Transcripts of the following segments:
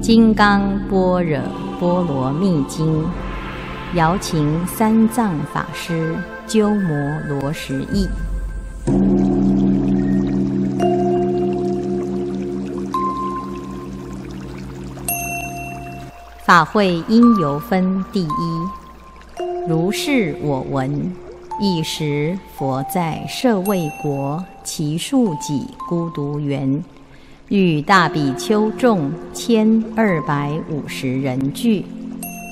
金刚般若波罗蜜经》，姚琴三藏法师鸠摩罗什译。法会因由分第一，如是我闻。一时，佛在舍卫国其树己孤独园，与大比丘众千二百五十人聚。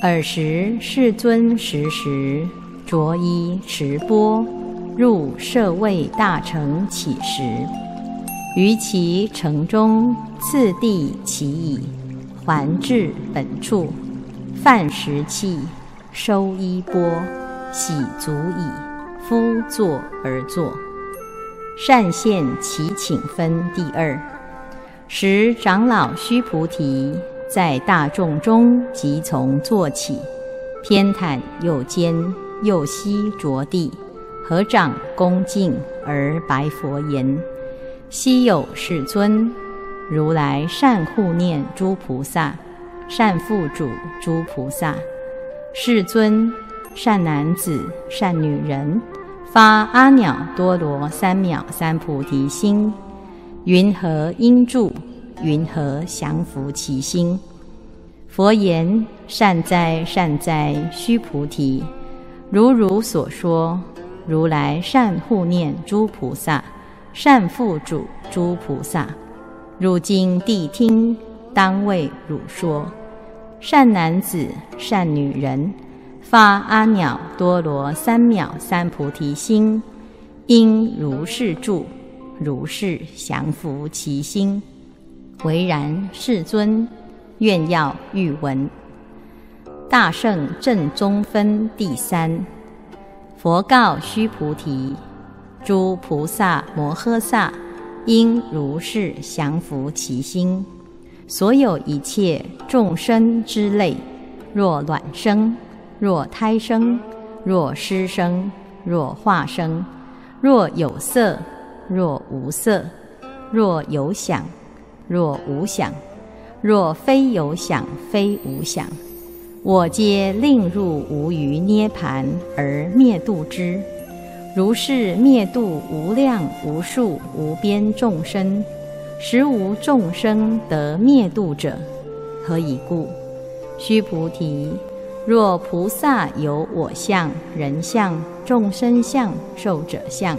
尔时，世尊时时着衣持钵，入舍卫大城乞食。于其城中，次第乞已，还至本处，饭食讫，收衣钵，洗足矣。夫坐而坐，善现其请分第二。时长老须菩提在大众中即从坐起，偏袒右肩，右膝着地，合掌恭敬而白佛言：“昔有世尊，如来善护念诸菩萨，善付嘱诸菩萨。世尊。”善男子、善女人，发阿耨多罗三藐三菩提心，云何应住？云何降伏其心？佛言：善哉，善哉，须菩提！如汝所说，如来善护念诸菩萨，善付嘱诸菩萨。汝今谛听，当为汝说。善男子、善女人。发阿耨多罗三藐三菩提心，应如是住，如是降伏其心。唯然，世尊，愿要欲闻。大圣正宗分第三。佛告须菩提：诸菩萨摩诃萨，应如是降伏其心。所有一切众生之类，若卵生。若胎生，若湿生，若化生，若有色，若无色，若有想，若无想，若非有想非无想，我皆令入无余涅盘而灭度之。如是灭度无量无数无边众生，实无众生得灭度者。何以故？须菩提。若菩萨有我相、人相、众生相、寿者相，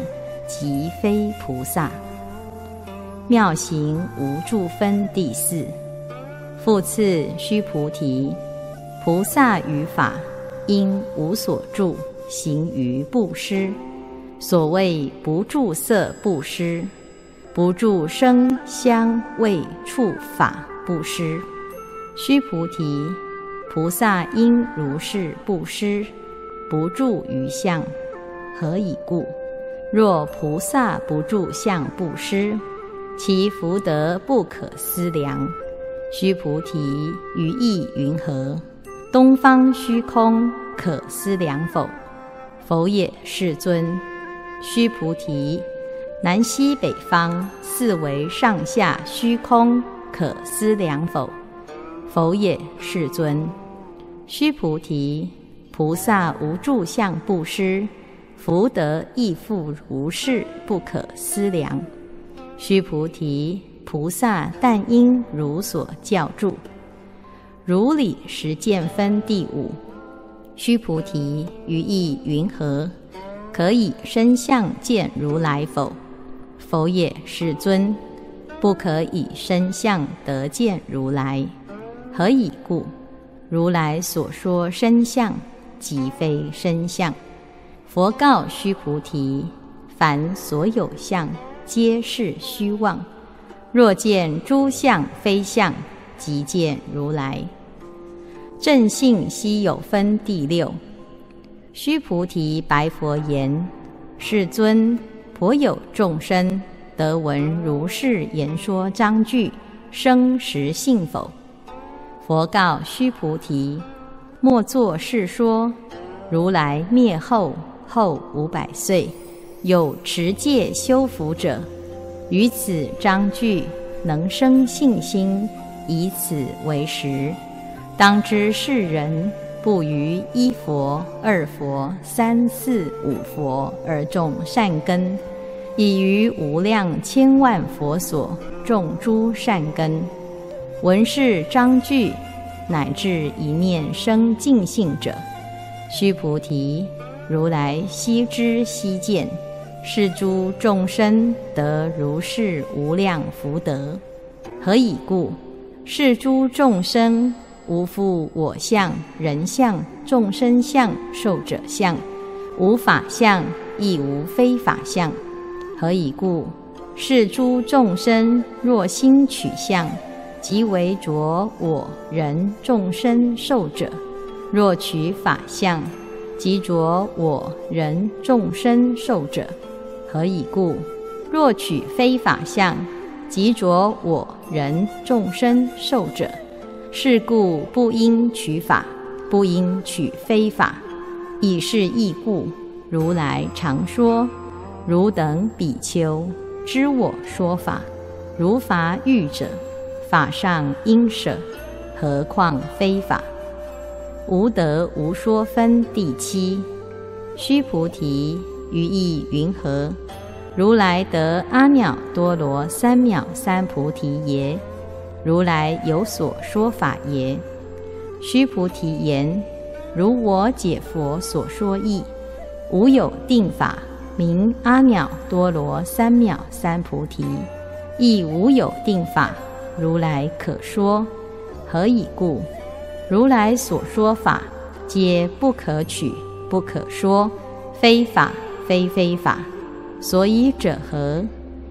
即非菩萨。妙行无住分第四。复次，须菩提，菩萨于法应无所住，行于布施。所谓不住色布施，不住声香味触法布施。须菩提。菩萨应如是布施，不住于相。何以故？若菩萨不住相布施，其福德不可思量。须菩提，于意云何？东方虚空可思量否？否也，世尊。须菩提，南西北方四维上下虚空可思量否？否也，世尊。须菩提，菩萨无住相布施，福德亦复如是，不可思量。须菩提，菩萨但应如所教住。如理实见分第五。须菩提，于意云何？可以身相见如来否？否也，世尊。不可以身相得见如来。何以故？如来所说身相，即非身相。佛告须菩提：凡所有相，皆是虚妄。若见诸相非相，即见如来。正信悉有分第六。须菩提白佛言：“世尊，颇有众生得闻如是言说章句，生实信否？”佛告须菩提：“莫作是说。如来灭后后五百岁，有持戒修福者，于此章句能生信心，以此为实。当知世人不于一佛、二佛、三四五佛而种善根，已于无量千万佛所种诸善根。”闻是章句，乃至一念生净性者，须菩提，如来悉知悉见，是诸众生得如是无量福德。何以故？是诸众生无复我相、人相、众生相、寿者相，无法相，亦无非法相。何以故？是诸众生若心取相。即为着我人众生受者，若取法相，即着我人众生受者。何以故？若取非法相，即着我人众生受者。是故不应取法，不应取非法。以是义故，如来常说：汝等比丘，知我说法，如法欲者。法上应舍，何况非法？无得无说分第七。须菩提，于意云何？如来得阿耨多罗三藐三菩提耶？如来有所说法耶？须菩提言：如我解佛所说义，无有定法名阿耨多罗三藐三菩提，亦无有定法。如来可说，何以故？如来所说法，皆不可取，不可说，非法，非非法。所以者何？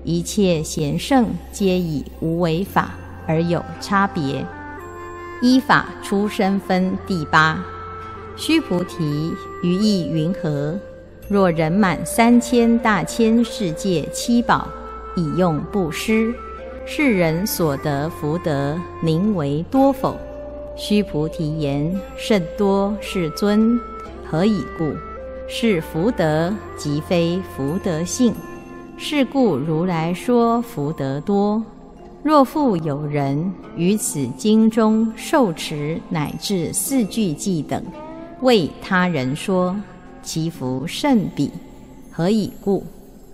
一切贤圣皆以无为法而有差别。依法出生分第八。须菩提，于意云何？若人满三千大千世界七宝，以用布施。世人所得福德，名为多否？须菩提言：甚多，世尊。何以故？是福德，即非福德性。是故如来说福德多。若复有人于此经中受持乃至四句偈等，为他人说，其福甚彼。何以故？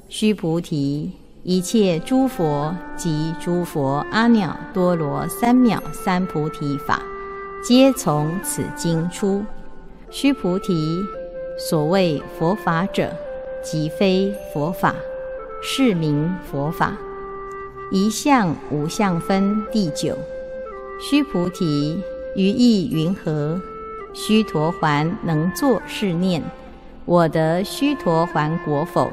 须菩提。一切诸佛及诸佛阿耨多罗三藐三菩提法，皆从此经出。须菩提，所谓佛法者，即非佛法，是名佛法。一相无相分第九。须菩提，于意云何？须陀洹能作是念：我得须陀洹果否？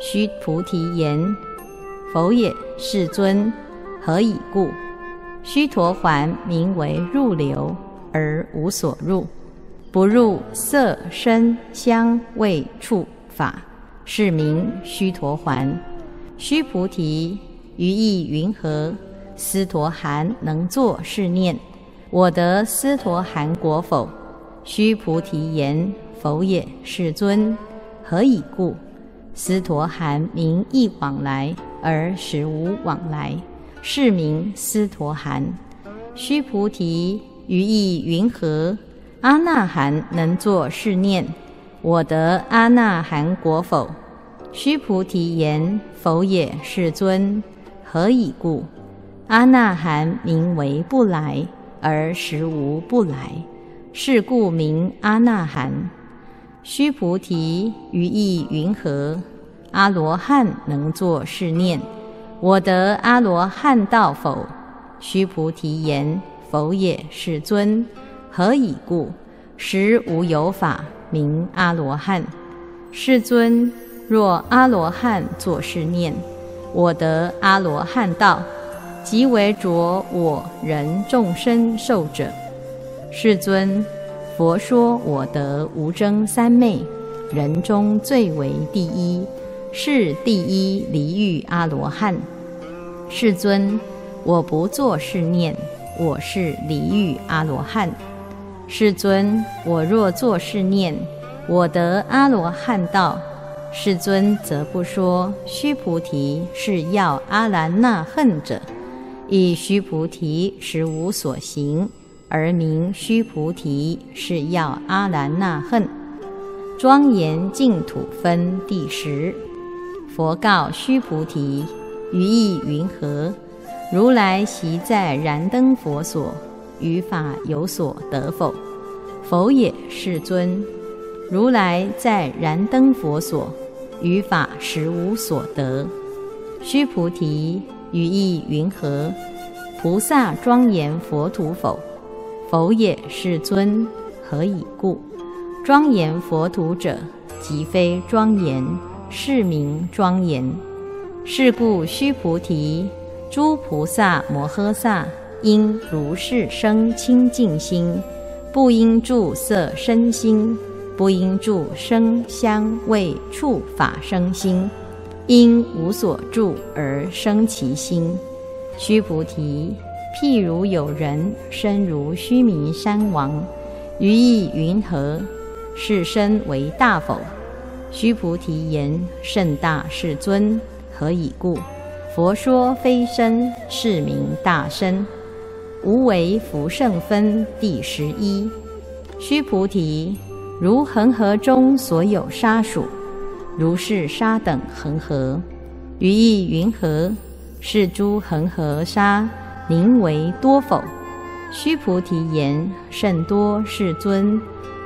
须菩提言。否也，世尊。何以故？须陀洹名为入流，而无所入，不入色声香味触法，是名须陀洹。须菩提，于意云何？斯陀含能作是念：我得斯陀含果否？须菩提言：否也，世尊。何以故？斯陀含名亦往来。而实无往来，是名斯陀含。须菩提，于意云何？阿那含能作是念：我得阿那含果否？须菩提言：否也，世尊。何以故？阿那含名为不来，而实无不来，是故名阿那含。须菩提，于意云何？阿罗汉能作是念：我得阿罗汉道否？须菩提言：否也，世尊。何以故？实无有法名阿罗汉。世尊，若阿罗汉作是念：我得阿罗汉道，即为着我人众生受者。世尊，佛说我得无争三昧，人中最为第一，是第一离欲阿罗汉。世尊，我不作是念，我是离欲阿罗汉。世尊，我若作是念，我得阿罗汉道。世尊则不说，须菩提是要阿兰那恨者，以须菩提实无所行，而名须菩提是要阿兰那恨。庄严净土分第十。佛告须菩提：于意云何？如来习在燃灯佛所，于法有所得否？否也，世尊。如来在燃灯佛所，于法实无所得。须菩提，于意云何？菩萨庄严佛土否？否也，世尊。何以故？庄严佛土者，即非庄严，是名庄严。是故，须菩提，诸菩萨摩诃萨应如是生清净心，不应住色身心。不应住声香味触法生心，因无所住而生其心。须菩提，譬如有人身如须弥山王，于意云何？是身为大否？须菩提言：甚大，世尊。何以故？佛说非身，是名大身。无为福圣分第十一。须菩提。如恒河中所有沙数，如是沙等恒河，于意云何？是诸恒河沙宁为多否？须菩提言：甚多，世尊。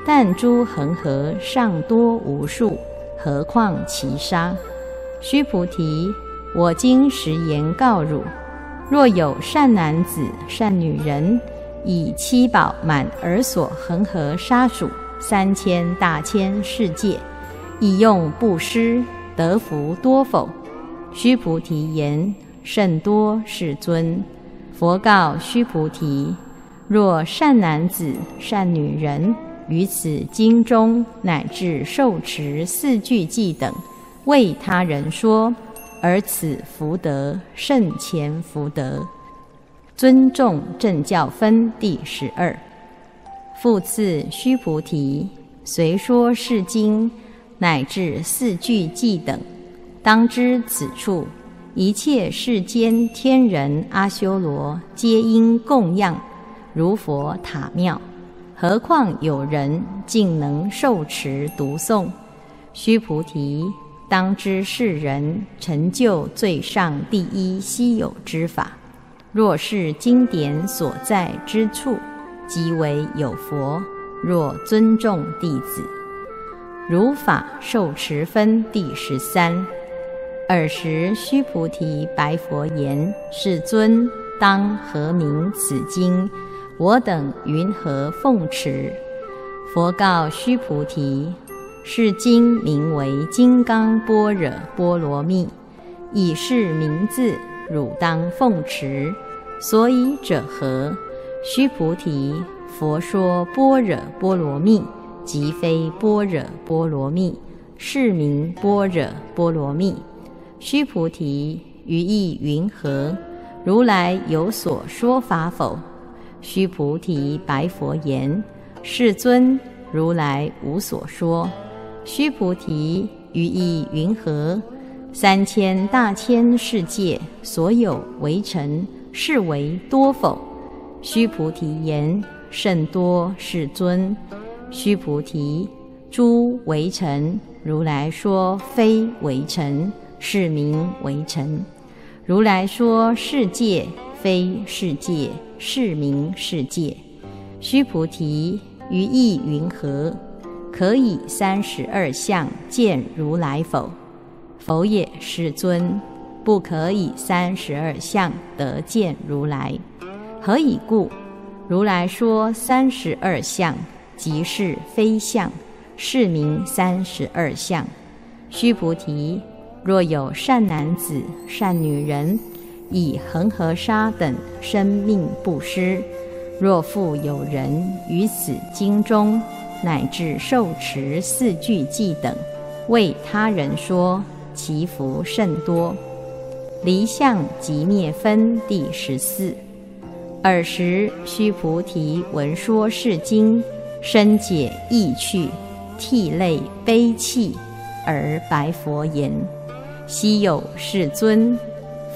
但诸恒河尚多无数，何况其杀？须菩提，我今实言告汝：若有善男子、善女人，以七宝满而所恒河沙数。三千大千世界，以用布施得福多否？须菩提言：甚多，世尊。佛告须菩提：若善男子、善女人于此经中乃至受持四句偈等，为他人说，而此福德甚前福德。尊重正教分第十二。复次，须菩提，随说是经，乃至四句偈等，当知此处一切世间天人阿修罗，皆应供养如佛塔庙。何况有人竟能受持读诵？须菩提，当知世人成就最上第一稀有之法。若是经典所在之处。即为有佛，若尊重弟子，如法受持分第十三。尔时须菩提白佛言：“世尊，当何名此经？我等云何奉持？”佛告须菩提：“是经名为《金刚般若波罗蜜》，以是名字，汝当奉持。所以者何？”须菩提，佛说般若波罗蜜，即非般若波罗蜜，是名般若波罗蜜。须菩提，于意云何？如来有所说法否？须菩提白佛言：世尊，如来无所说。须菩提，于意云何？三千大千世界所有为尘，是为多否？须菩提言：“甚多，世尊。”须菩提，诸为尘，如来说非为尘，是名为尘。如来说世界非世界，是名世界。须菩提，于意云何？可以三十二相见如来否？否也，世尊。不可以三十二相得见如来。何以故？如来说三十二相，即是非相，是名三十二相。须菩提，若有善男子、善女人，以恒河沙等生命布施。若复有人于此经中，乃至受持四句偈等，为他人说，其福甚多。离相即灭分第十四。尔时须菩提闻说是经，深解意趣，涕泪悲泣，而白佛言：“昔有世尊，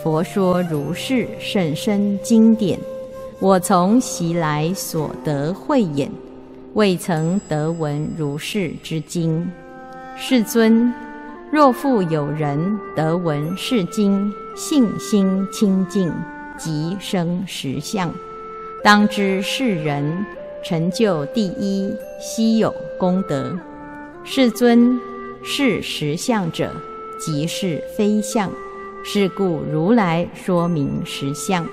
佛说如是甚深经典。”我从习来所得慧眼，未曾得闻如是之经。世尊，若复有人得闻是经，信心清净，即生实相，当知是人成就第一稀有功德。世尊，是实相者，即是非相。是故如来说明实相。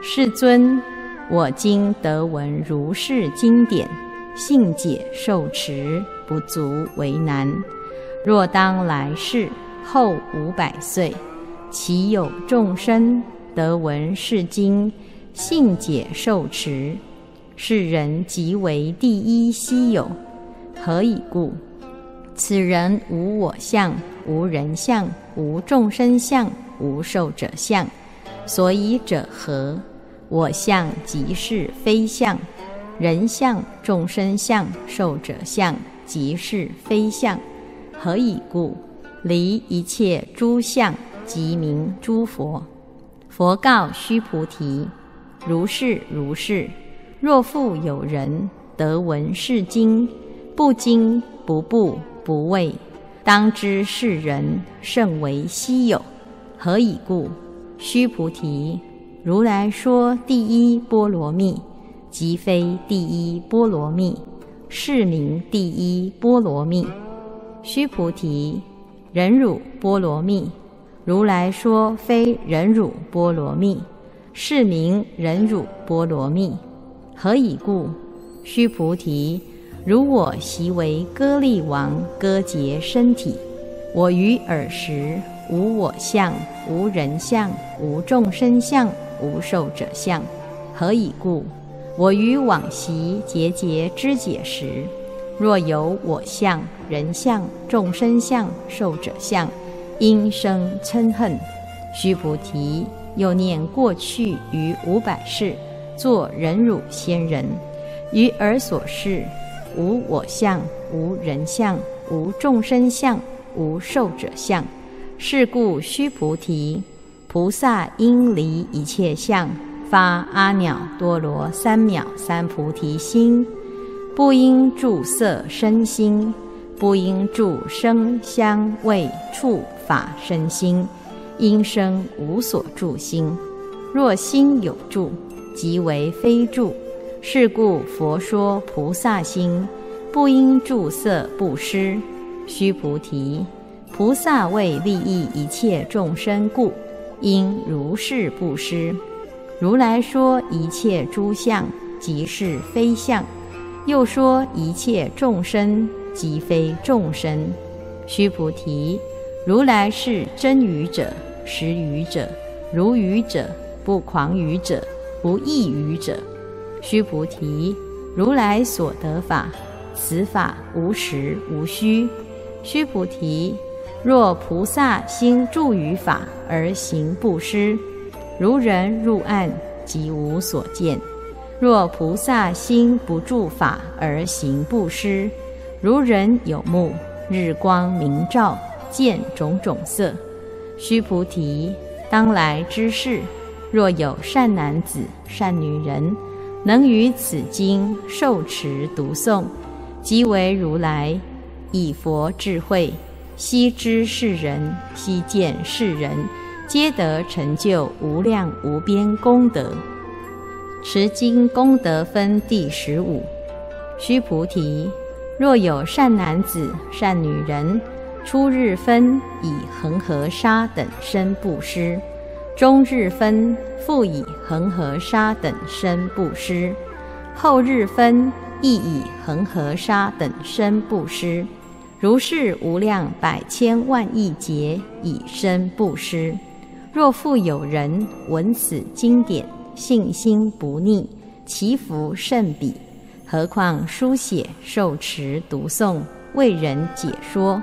世尊。我今得闻如是经典，信解受持不足为难。若当来世后五百岁，其有众生得闻是经，信解受持，是人即为第一稀有。何以故？此人无我相，无人相，无众生相，无受者相。所以者何？我相即是非相，人相、众生相、寿者相即是非相。何以故？离一切诸相，即名诸佛。佛告须菩提：如是如是。若复有人得闻是经，不惊不怖不畏，当知是人甚为稀有。何以故？须菩提。如来说第一波罗蜜，即非第一波罗蜜，是名第一波罗蜜。须菩提，忍辱波罗蜜，如来说非忍辱波罗蜜，是名忍辱波罗蜜。何以故？须菩提，如我昔为歌利王割截身体，我于尔时无我相，无人相，无众生相。无受者相，何以故？我于往昔节节知解时，若有我相、人相、众生相、受者相，因生嗔恨。须菩提，又念过去于五百世，作忍辱仙人，于尔所示，无我相、无人相、无众生相、无受者相。是故，须菩提。菩萨应离一切相，发阿耨多罗三藐三菩提心，不应住色身心，不应住声香味触法身心，应生无所住心。若心有住，即为非住。是故佛说菩萨心，不应住色布施。须菩提，菩萨为利益一切众生故。应如是布施。如来说一切诸相即是非相，又说一切众生即非众生。须菩提，如来是真语者、实语者、如语者、不狂语者、不异语者。须菩提，如来所得法，此法无实无虚。须菩提。若菩萨心住于法而行布施，如人入暗，即无所见；若菩萨心不住法而行布施，如人有目，日光明照，见种种色。须菩提，当来之事，若有善男子、善女人，能于此经受持读诵，即为如来以佛智慧。悉知是人，悉见是人，皆得成就无量无边功德。持经功德分第十五。须菩提，若有善男子、善女人，初日分以恒河沙等身布施，中日分复以恒河沙等身布施，后日分亦以恒河沙等身布施。如是无量百千万亿劫以身布施，若复有人闻此经典，信心不逆，其福甚彼。何况书写、受持、读诵、为人解说？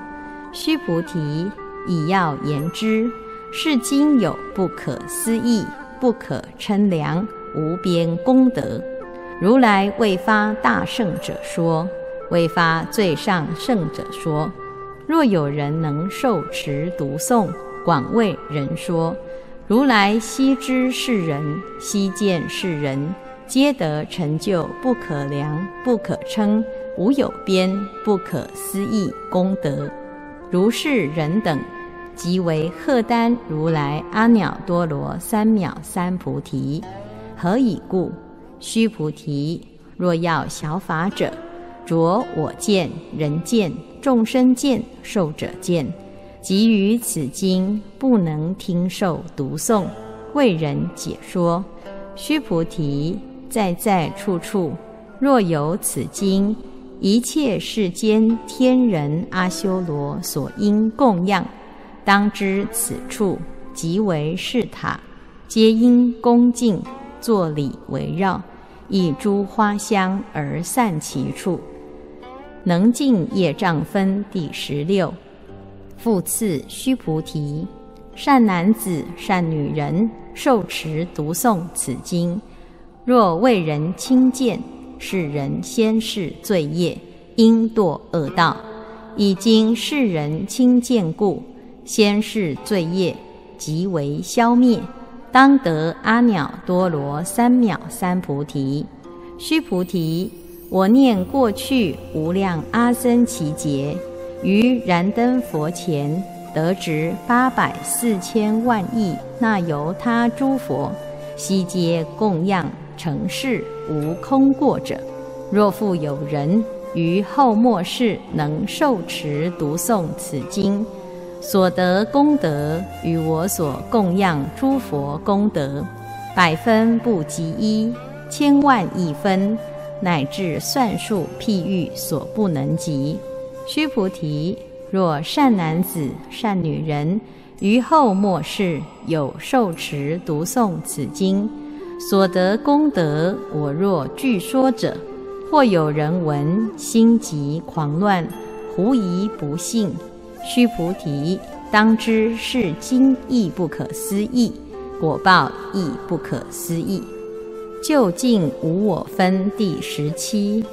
须菩提，以要言之，是经有不可思议、不可称量、无边功德。如来未发大圣者说，未发最上圣者说。若有人能受持读诵，广为人说，如来悉知是人，悉见是人，皆得成就不可量、不可称、无有边、不可思议功德。如是人等，即为荷担如来阿耨多罗三藐三菩提。何以故？须菩提，若要小法者，着我见、人见。众生见、受者见，即于此经不能听受读诵，为人解说。须菩提，在在处处，若有此经，一切世间天人阿修罗所应供养，当知此处即为是塔，皆因恭敬作礼围绕，以诸花香而散其处。能尽业障分第十六。复次，须菩提，善男子、善女人受持读诵此经，若为人轻贱，是人先世罪业，应堕恶道。已经世人轻贱故，先世罪业即为消灭，当得阿耨多罗三藐三菩提。须菩提。我念过去无量阿僧祇劫，于燃灯佛前得值八百四千万亿那由他诸佛，悉皆供养成事无空过者。若复有人于后末世能受持读诵此经，所得功德与我所供养诸佛功德，百分不及一，千万亿分。乃至算数譬喻所不能及。须菩提，若善男子、善女人于后末世有受持读诵此经，所得功德，我若据说者，或有人闻，心急狂乱，狐疑不信。须菩提，当知是经亦不可思议，果报亦不可思议。究竟无我分第十七。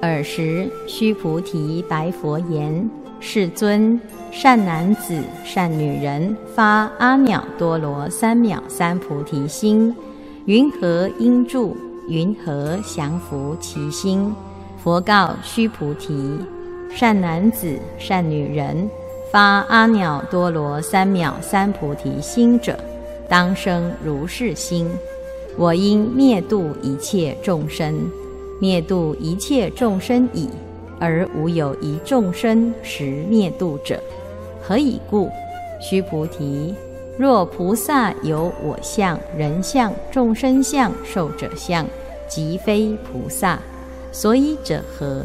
尔时，须菩提白佛言：“世尊，善男子、善女人发阿耨多罗三藐三菩提心，云何应住？云何降伏其心？”佛告须菩提：“善男子、善女人发阿耨多罗三藐三菩提心者，当生如是心。”我应灭度一切众生，灭度一切众生已，而无有一众生实灭度者。何以故？须菩提，若菩萨有我相、人相、众生相、寿者相，即非菩萨。所以者何？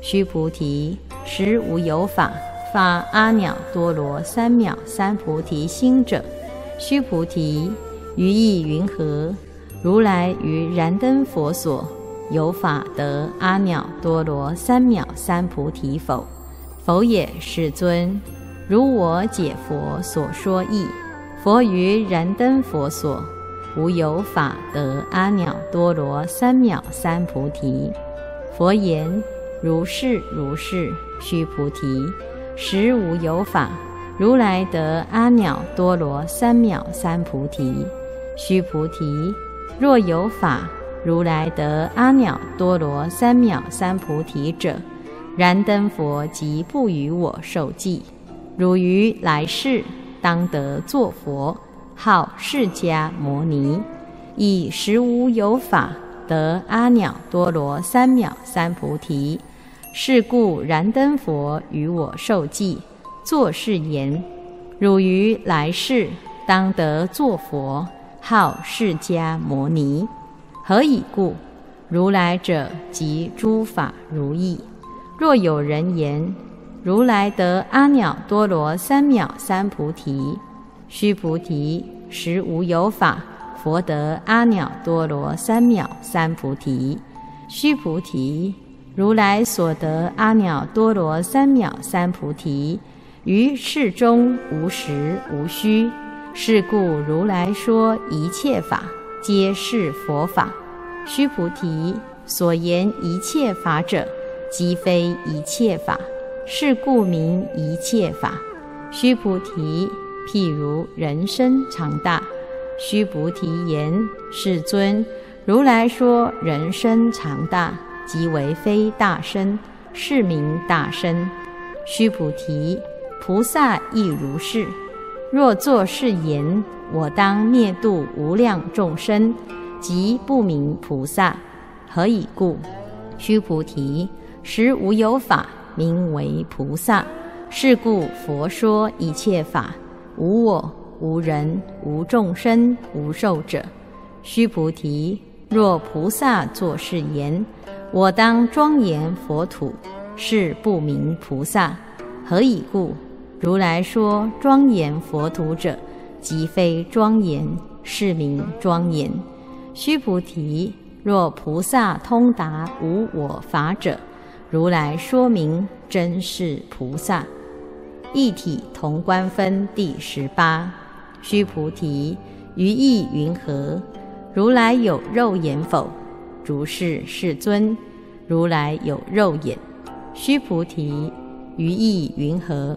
须菩提，实无有法发阿耨多罗三藐三菩提心者。须菩提，于意云何？如来于燃灯佛所有法得阿耨多罗三藐三菩提否？否也，世尊。如我解佛所说义，佛于燃灯佛所无有法得阿耨多罗三藐三菩提。佛言：如是如是，须菩提，实无有法如来得阿耨多罗三藐三菩提。须菩提。若有法如来得阿耨多罗三藐三菩提者，燃灯佛即不与我受记。汝于来世当得作佛，号释迦牟尼。以实无有法得阿耨多罗三藐三菩提。是故燃灯佛与我受记，作是言：汝于来世当得作佛。号释迦牟尼，何以故？如来者即诸法如意。若有人言如来得阿耨多罗三藐三菩提，须菩提，实无有法，佛得阿耨多罗三藐三菩提。须菩提，如来所得阿耨多罗三藐三菩提，于世中无实无虚。是故如来说一切法，皆是佛法。须菩提，所言一切法者，即非一切法。是故名一切法。须菩提，譬如人身长大。须菩提言：世尊，如来说人身长大，即为非大身，是名大身。须菩提，菩萨亦如是。若作是言，我当灭度无量众生，即不名菩萨。何以故？须菩提，实无有法名为菩萨。是故佛说一切法，无我、无人、无众生、无寿者。须菩提，若菩萨作是言，我当庄严佛土，是不明菩萨。何以故？如来说庄严佛土者，即非庄严，是名庄严。须菩提，若菩萨通达无我法者，如来说明真是菩萨。一体同观分第十八。须菩提，于意云何？如来有肉眼否？如是，世尊。如来有肉眼。须菩提，于意云何？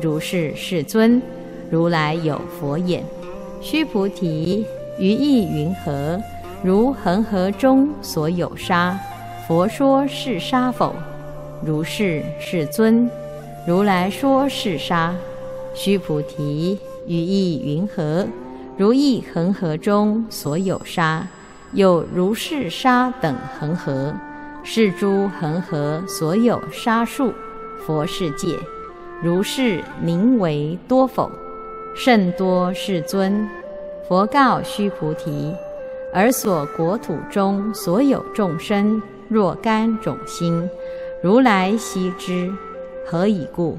如是，世尊，如来有佛眼。须菩提，于意云何？如恒河中所有沙，佛说是沙否？如是，世尊，如来说是沙。须菩提，于意云何？如意恒河中所有沙，有如是沙等恒河，是诸恒河所有沙数，佛世界。如是名为多否？甚多，世尊。佛告须菩提：尔所国土中所有众生，若干种心，如来悉知。何以故？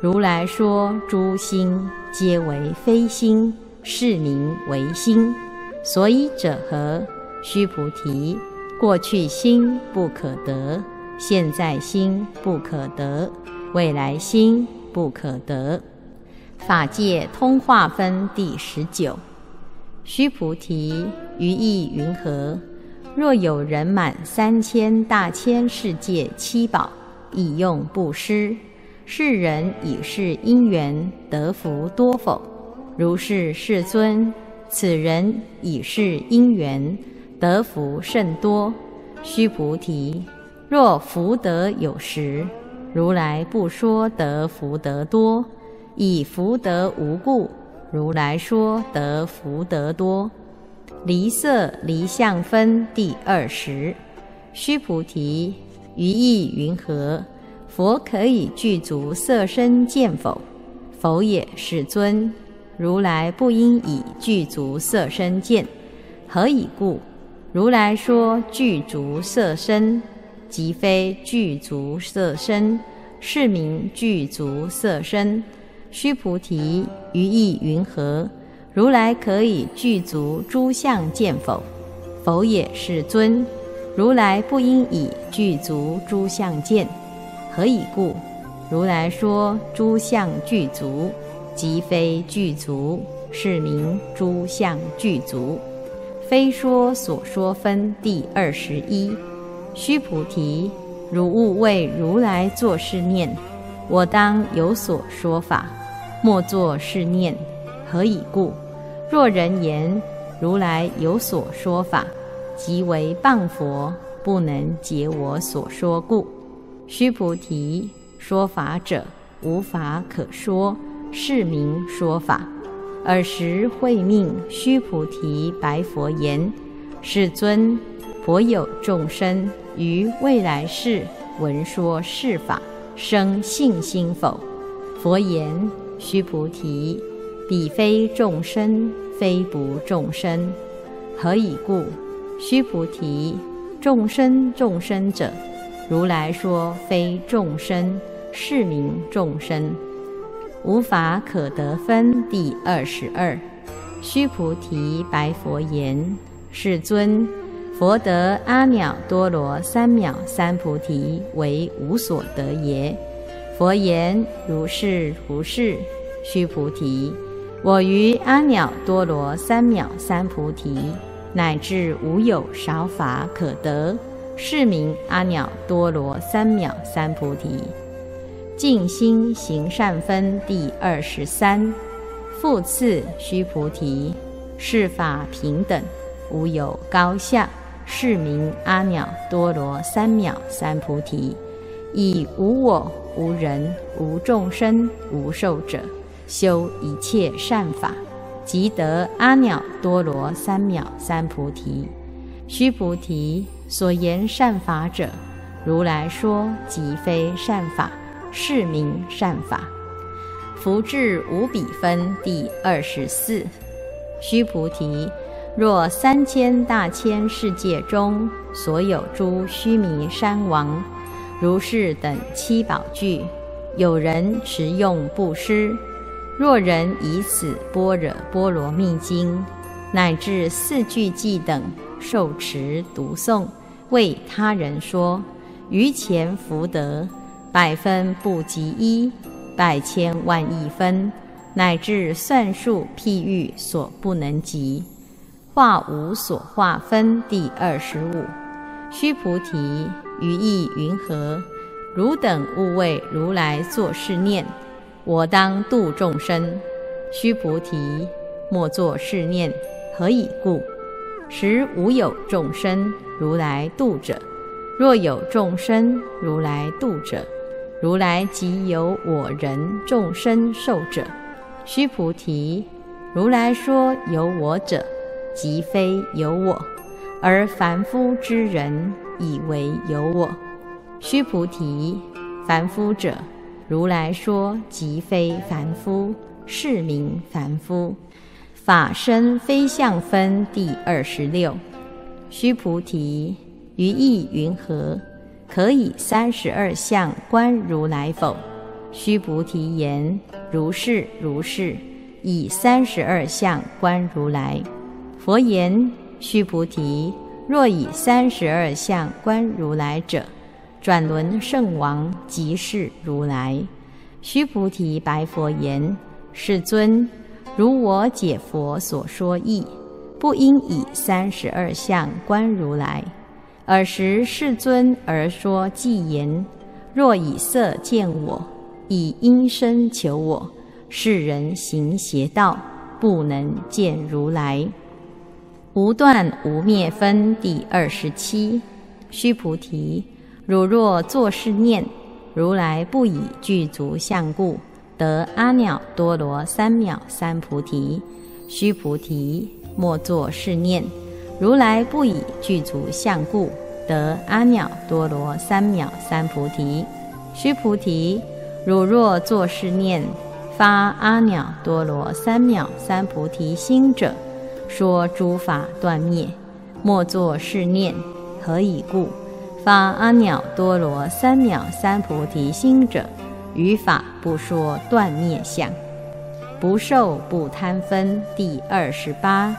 如来说诸心皆为非心，是名为心。所以者何？须菩提，过去心不可得，现在心不可得，未来心。不可得，法界通化分第十九。须菩提，于意云何？若有人满三千大千世界七宝，以用布施，是人以是因缘得福多否？如是，世尊。此人以是因缘得福甚多。须菩提，若福德有时。如来不说得福德多，以福德无故。如来说得福德多。离色离相分第二十。须菩提，于意云何？佛可以具足色身见否？否也，世尊。如来不应以具足色身见。何以故？如来说具足色身。即非具足色身，是名具足色身。须菩提，于意云何？如来可以具足诸相见否？否也，世尊。如来不应以具足诸相见。何以故？如来说诸相具足，即非具足，是名诸相具足。非说所说分第二十一。须菩提，汝勿为如来作是念：我当有所说法，莫作是念。何以故？若人言如来有所说法，即为谤佛，不能解我所说故。须菩提，说法者无法可说，是名说法。尔时会命须菩提白佛言：“世尊，佛有众生于未来世闻说是法，生信心否？”佛言：“须菩提，彼非众生，非不众生。何以故？须菩提，众生众生者，如来说非众生，是名众生。”无法可得分第二十二，须菩提白佛言：“世尊，佛得阿耨多罗三藐三菩提为无所得耶？”佛言：“如是如是。”须菩提，我于阿耨多罗三藐三菩提，乃至无有少法可得，是名阿耨多罗三藐三菩提。静心行善分第二十三，复次须菩提，是法平等，无有高下，是名阿耨多罗三藐三菩提。以无我、无人、无众生、无寿者，修一切善法，即得阿耨多罗三藐三菩提。须菩提所言善法者，如来说即非善法。是名善法，福至无比分第二十四。须菩提，若三千大千世界中所有诸须弥山王，如是等七宝具，有人持用布施，若人以此般若波罗蜜经，乃至四句偈等受持读诵，为他人说，于前福德。百分不及一，百千万亿分，乃至算数譬喻所不能及，化无所化分第二十五。须菩提，于意云何？汝等勿为如来作是念：我当度众生。须菩提，莫作是念。何以故？实无有众生如来度者。若有众生如来度者，如来即有我人众生寿者，须菩提，如来说有我者，即非有我，而凡夫之人以为有我。须菩提，凡夫者，如来说即非凡夫，是名凡夫。法身非相分第二十六。须菩提，于意云何？可以三十二相观如来否？须菩提言：如是如是。以三十二相观如来。佛言：须菩提，若以三十二相观如来者，转轮圣王即是如来。须菩提白佛言：世尊，如我解佛所说义，不应以三十二相观如来。尔时世尊而说偈言：若以色见我，以音声求我，世人行邪道，不能见如来。无断无灭分第二十七。须菩提，汝若作是念：如来不以具足相故，得阿耨多罗三藐三菩提。须菩提，莫作是念。如来不以具足相故，得阿耨多罗三藐三菩提。须菩提，汝若作是念，发阿耨多罗三藐三菩提心者，说诸法断灭。莫作是念。何以故？发阿耨多罗三藐三菩提心者，于法不说断灭相，不受不贪分。第二十八。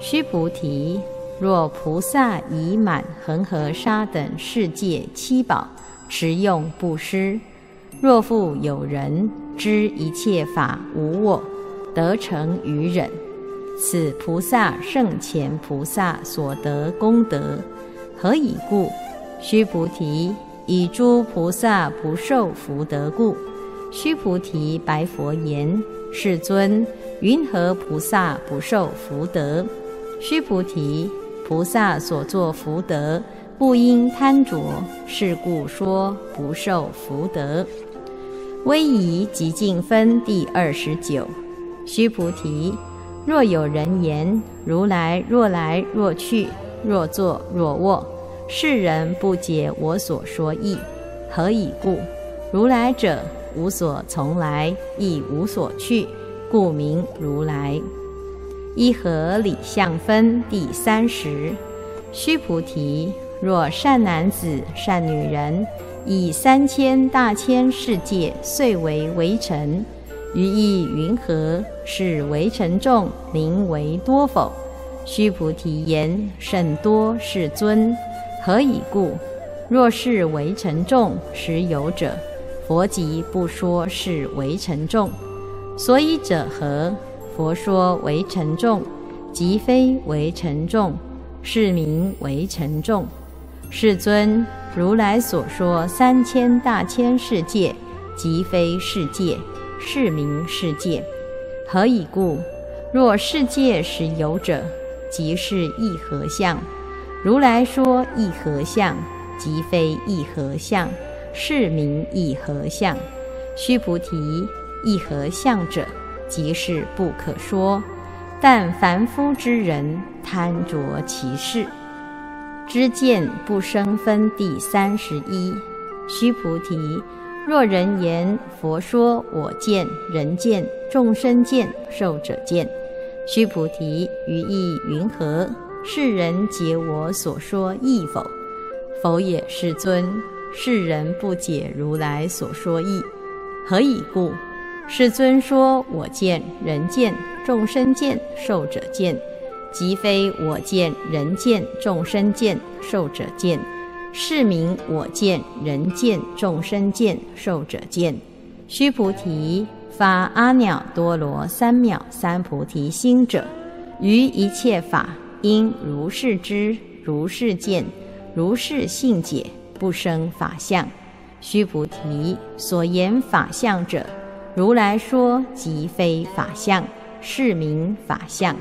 须菩提，若菩萨已满恒河沙等世界七宝持用不施，若复有人知一切法无我，得成于忍，此菩萨圣前菩萨所得功德。何以故？须菩提，以诸菩萨不受福德故。须菩提白佛言：世尊，云何菩萨不受福德？须菩提，菩萨所作福德，不应贪着，是故说不受福德。威仪极净分第二十九。须菩提，若有人言如来若来若去，若坐若卧，世人不解我所说意，何以故？如来者，无所从来，亦无所去，故名如来。一合理相分第三十。须菩提，若善男子、善女人，以三千大千世界遂为围城，于意云何？是围城众名为多否？须菩提言：甚多，世尊。何以故？若是围城众实有者，佛即不说是围城众。所以者何？佛说为沉重，即非为沉重，是名为沉重。世尊，如来所说三千大千世界，即非世界，是名世界。何以故？若世界实有者，即是一合相。如来说一合相，即非一合相，是名一合相。须菩提，一合相者。即是不可说，但凡夫之人贪着其事，知见不生分。第三十一，须菩提，若人言佛说我见、人见、众生见、寿者见，须菩提，于意云何？世人解我所说义否？否也，世尊。世人不解如来所说义，何以故？世尊说：“我见、人见、众生见、寿者见，即非我见、人见、众生见、寿者见，是名我见、人见、众生见、寿者见。”须菩提，发阿耨多罗三藐三菩提心者，于一切法应如是知、如是见、如是信解，不生法相。须菩提，所言法相者。如来说即非法相，是名法相。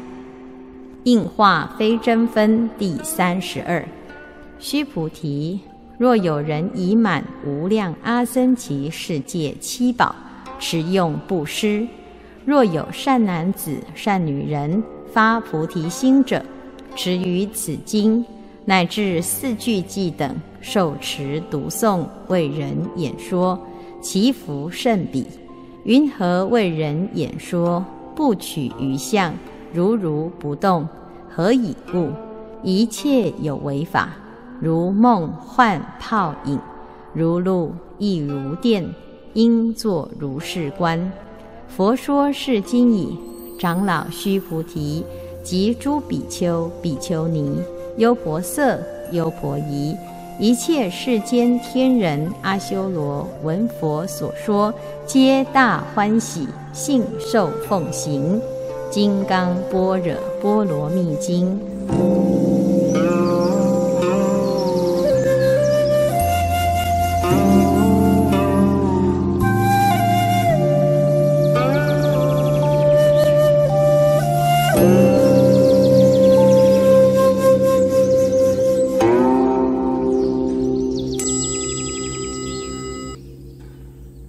应化非真分第三十二。须菩提，若有人已满无量阿僧祇世界七宝持用布施，若有善男子、善女人发菩提心者，持于此经乃至四句偈等，受持读诵，为人演说，其福甚彼。云何为人演说？不取于相，如如不动。何以故？一切有为法，如梦幻泡影，如露亦如电，应作如是观。佛说是经已。长老须菩提及诸比丘、比丘尼、优婆塞、优婆夷。一切世间天人阿修罗闻佛所说，皆大欢喜，信受奉行。金刚般若波罗蜜经。